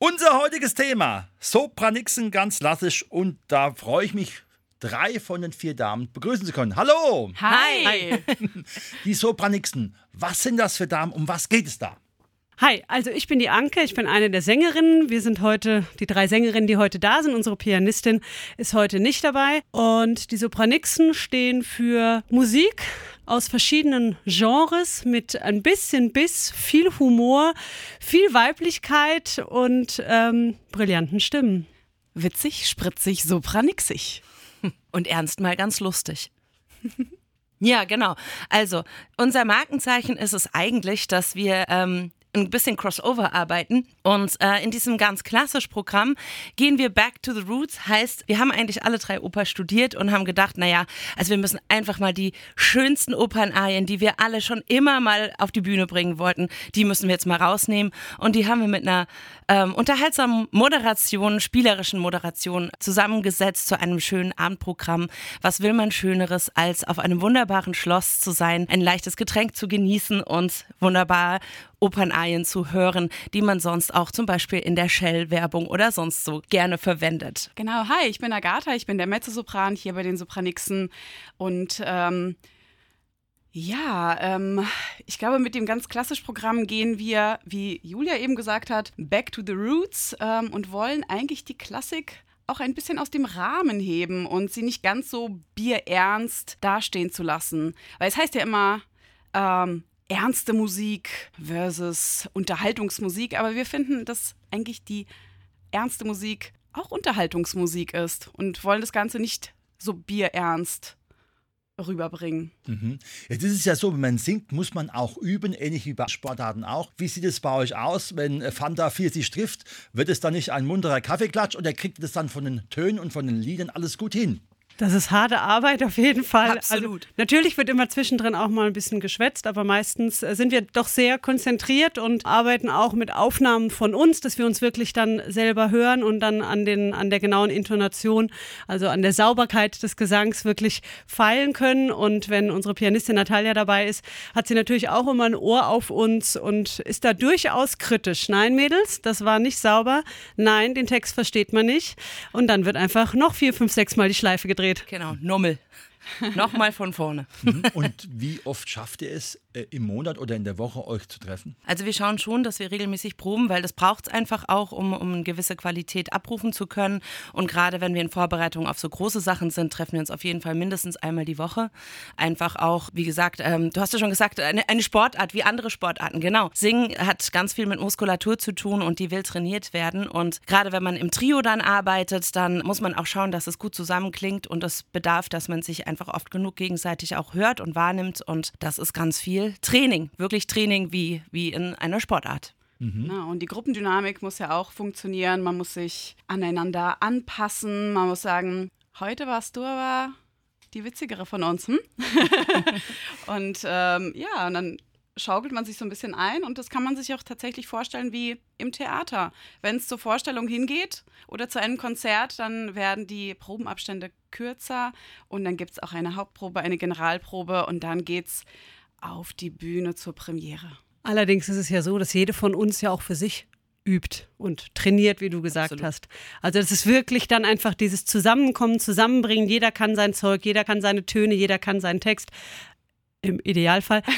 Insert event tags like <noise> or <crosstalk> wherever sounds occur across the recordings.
Unser heutiges Thema: Sopranixen ganz klassisch und da freue ich mich, drei von den vier Damen begrüßen zu können. Hallo! Hi! <laughs> Die Sopranixen, was sind das für Damen? Um was geht es da? Hi, also ich bin die Anke, ich bin eine der Sängerinnen. Wir sind heute die drei Sängerinnen, die heute da sind. Unsere Pianistin ist heute nicht dabei. Und die Sopranixen stehen für Musik, aus verschiedenen Genres mit ein bisschen Biss, viel Humor, viel Weiblichkeit und ähm, brillanten Stimmen. Witzig, spritzig, sopranixig. <laughs> Und ernst mal ganz lustig. <laughs> Ja, genau. Also, unser Markenzeichen ist es eigentlich, dass wir ähm, ein bisschen Crossover arbeiten. Und äh, in diesem ganz klassischen Programm gehen wir back to the roots. Heißt, wir haben eigentlich alle drei Oper studiert und haben gedacht, naja, also wir müssen einfach mal die schönsten Opernarien, die wir alle schon immer mal auf die Bühne bringen wollten, die müssen wir jetzt mal rausnehmen. Und die haben wir mit einer ähm, unterhaltsamen Moderation, spielerischen Moderation zusammengesetzt zu einem schönen Abendprogramm. Was will man Schöneres, als auf einem wunderbaren Schloss zu sein, ein leichtes Getränk zu genießen und wunderbar Opernarien zu hören, die man sonst auch zum Beispiel in der Shell-Werbung oder sonst so gerne verwendet. Genau, hi, ich bin Agatha, ich bin der Mezzosopran hier bei den Sopranixen und ähm, ja, ähm, ich glaube, mit dem ganz klassischen Programm gehen wir, wie Julia eben gesagt hat, back to the roots ähm, und wollen eigentlich die Klassik auch ein bisschen aus dem Rahmen heben und sie nicht ganz so bierernst dastehen zu lassen. Weil es heißt ja immer, ähm, ernste Musik versus Unterhaltungsmusik, aber wir finden, dass eigentlich die ernste Musik auch Unterhaltungsmusik ist und wollen das Ganze nicht so bierernst rüberbringen. Mhm. Jetzt ist es ja so, wenn man singt, muss man auch üben, ähnlich wie bei Sportarten auch. Wie sieht es bei euch aus, wenn Fanta 40 trifft? Wird es dann nicht ein munterer Kaffeeklatsch oder kriegt es dann von den Tönen und von den Liedern alles gut hin? Das ist harte Arbeit auf jeden Fall. Absolut. Also, natürlich wird immer zwischendrin auch mal ein bisschen geschwätzt, aber meistens äh, sind wir doch sehr konzentriert und arbeiten auch mit Aufnahmen von uns, dass wir uns wirklich dann selber hören und dann an, den, an der genauen Intonation, also an der Sauberkeit des Gesangs wirklich feilen können. Und wenn unsere Pianistin Natalia dabei ist, hat sie natürlich auch immer ein Ohr auf uns und ist da durchaus kritisch. Nein, Mädels, das war nicht sauber. Nein, den Text versteht man nicht. Und dann wird einfach noch vier, fünf, sechs Mal die Schleife gedreht gedreht. Genau, Nummel. Nochmal von vorne. Mhm. Und wie oft schafft ihr es, äh, im Monat oder in der Woche euch zu treffen? Also wir schauen schon, dass wir regelmäßig proben, weil das braucht es einfach auch, um, um eine gewisse Qualität abrufen zu können. Und gerade wenn wir in Vorbereitung auf so große Sachen sind, treffen wir uns auf jeden Fall mindestens einmal die Woche. Einfach auch, wie gesagt, ähm, du hast ja schon gesagt, eine, eine Sportart wie andere Sportarten. Genau. Singen hat ganz viel mit Muskulatur zu tun und die will trainiert werden. Und gerade wenn man im Trio dann arbeitet, dann muss man auch schauen, dass es gut zusammenklingt und es bedarf, dass man sich einfach oft genug gegenseitig auch hört und wahrnimmt. Und das ist ganz viel Training, wirklich Training wie, wie in einer Sportart. Mhm. Ja, und die Gruppendynamik muss ja auch funktionieren. Man muss sich aneinander anpassen. Man muss sagen, heute warst du aber die witzigere von uns. Hm? <laughs> und ähm, ja, und dann schaukelt man sich so ein bisschen ein und das kann man sich auch tatsächlich vorstellen wie im Theater. Wenn es zur Vorstellung hingeht oder zu einem Konzert, dann werden die Probenabstände kürzer und dann gibt es auch eine Hauptprobe, eine Generalprobe und dann geht es auf die Bühne zur Premiere. Allerdings ist es ja so, dass jede von uns ja auch für sich übt und trainiert, wie du gesagt Absolut. hast. Also es ist wirklich dann einfach dieses Zusammenkommen, Zusammenbringen. Jeder kann sein Zeug, jeder kann seine Töne, jeder kann seinen Text im Idealfall. <laughs>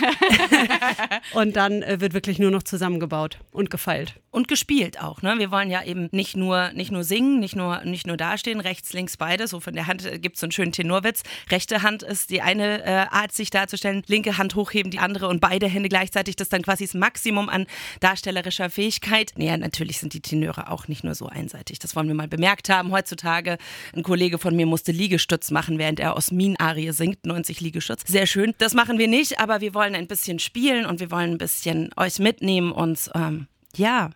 <laughs> und dann äh, wird wirklich nur noch zusammengebaut und gefeilt. Und gespielt auch. Ne? Wir wollen ja eben nicht nur, nicht nur singen, nicht nur, nicht nur dastehen, rechts, links, beide. So von der Hand äh, gibt es so einen schönen Tenorwitz. Rechte Hand ist die eine äh, Art, sich darzustellen, linke Hand hochheben, die andere und beide Hände gleichzeitig. Das ist dann quasi das Maximum an darstellerischer Fähigkeit. Naja, natürlich sind die Tenöre auch nicht nur so einseitig. Das wollen wir mal bemerkt haben. Heutzutage, ein Kollege von mir musste Liegestütz machen, während er Osmin-Arie singt, 90 Liegestütz. Sehr schön. Das machen wir nicht, aber wir wollen ein bisschen spielen und wir wollen ein bisschen euch mitnehmen und ähm, ja,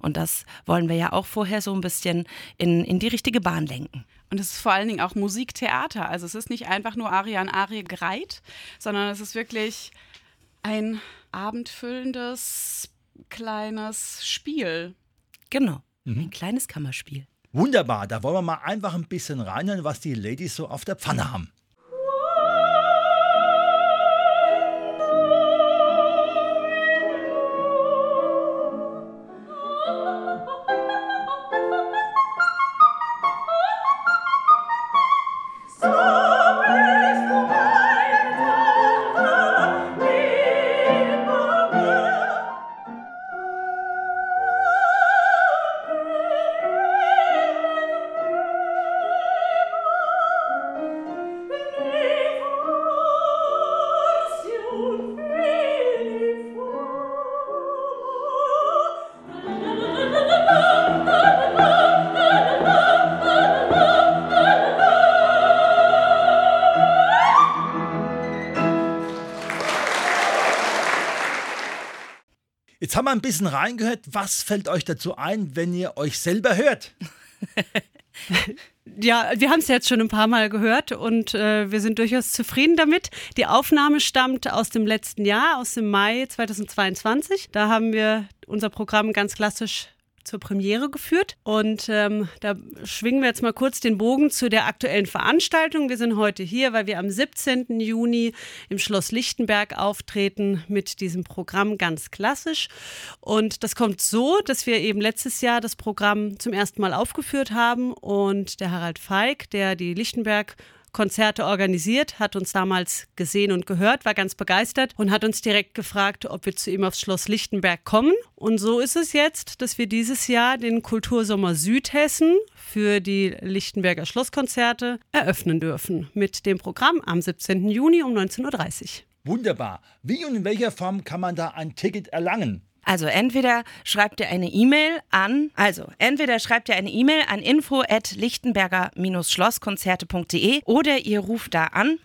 Und das wollen wir ja auch vorher so ein bisschen in, in die richtige Bahn lenken. Und es ist vor allen Dingen auch Musiktheater. Also es ist nicht einfach nur Aria und Arie gereiht, sondern es ist wirklich ein abendfüllendes kleines Spiel. Genau, mhm. ein kleines Kammerspiel. Wunderbar, da wollen wir mal einfach ein bisschen reinhören, was die Ladies so auf der Pfanne haben. Jetzt haben wir ein bisschen reingehört. Was fällt euch dazu ein, wenn ihr euch selber hört? <laughs> Ja, wir haben es jetzt schon ein paar Mal gehört und äh, wir sind durchaus zufrieden damit. Die Aufnahme stammt aus dem letzten Jahr, aus dem Mai 2022. Da haben wir unser Programm ganz klassisch zur Premiere geführt. Und ähm, da schwingen wir jetzt mal kurz den Bogen zu der aktuellen Veranstaltung. Wir sind heute hier, weil wir am 17. Juni im Schloss Lichtenberg auftreten mit diesem Programm ganz klassisch. Und das kommt so, dass wir eben letztes Jahr das Programm zum ersten Mal aufgeführt haben und der Harald Feig, der die Lichtenberg Konzerte organisiert, hat uns damals gesehen und gehört, war ganz begeistert und hat uns direkt gefragt, ob wir zu ihm aufs Schloss Lichtenberg kommen. Und so ist es jetzt, dass wir dieses Jahr den Kultursommer Südhessen für die Lichtenberger Schlosskonzerte eröffnen dürfen mit dem Programm am 17. Juni um 19.30 Uhr. Wunderbar. Wie und in welcher Form kann man da ein Ticket erlangen? Also entweder schreibt ihr eine E-Mail an, also entweder schreibt ihr eine E-Mail an info at lichtenberger-schlosskonzerte.de oder ihr ruft da an.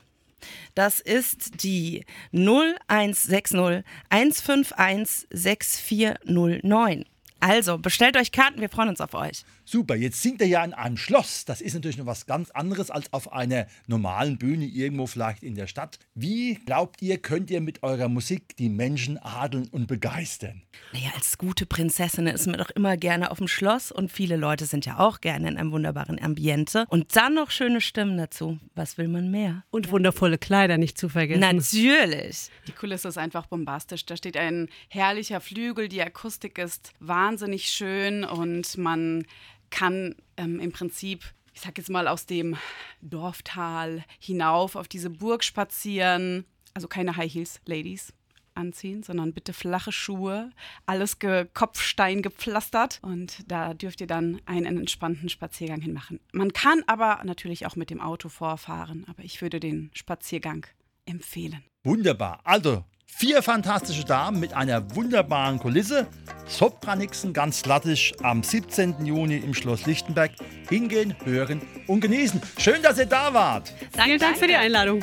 Das ist die 0160 151 6409. Also bestellt euch Karten, wir freuen uns auf euch. Super, jetzt sind wir ja in einem Schloss. Das ist natürlich noch was ganz anderes als auf einer normalen Bühne irgendwo vielleicht in der Stadt. Wie glaubt ihr, könnt ihr mit eurer Musik die Menschen adeln und begeistern? Naja, als gute Prinzessin ist man doch immer gerne auf dem Schloss und viele Leute sind ja auch gerne in einem wunderbaren Ambiente. Und dann noch schöne Stimmen dazu. Was will man mehr? Und wundervolle Kleider nicht zu vergessen. Natürlich. Die Kulisse ist einfach bombastisch. Da steht ein herrlicher Flügel, die Akustik ist wahnsinnig schön und man kann ähm, im Prinzip, ich sag jetzt mal, aus dem Dorftal hinauf auf diese Burg spazieren. Also keine High Heels, Ladies anziehen, sondern bitte flache Schuhe, alles ge Kopfstein gepflastert und da dürft ihr dann einen entspannten Spaziergang hinmachen. Man kann aber natürlich auch mit dem Auto vorfahren, aber ich würde den Spaziergang empfehlen. Wunderbar. Also Vier fantastische Damen mit einer wunderbaren Kulisse. Sopranixen ganz lattisch am 17. Juni im Schloss Lichtenberg. Hingehen, hören und genießen. Schön, dass ihr da wart. Vielen Dank für die Einladung.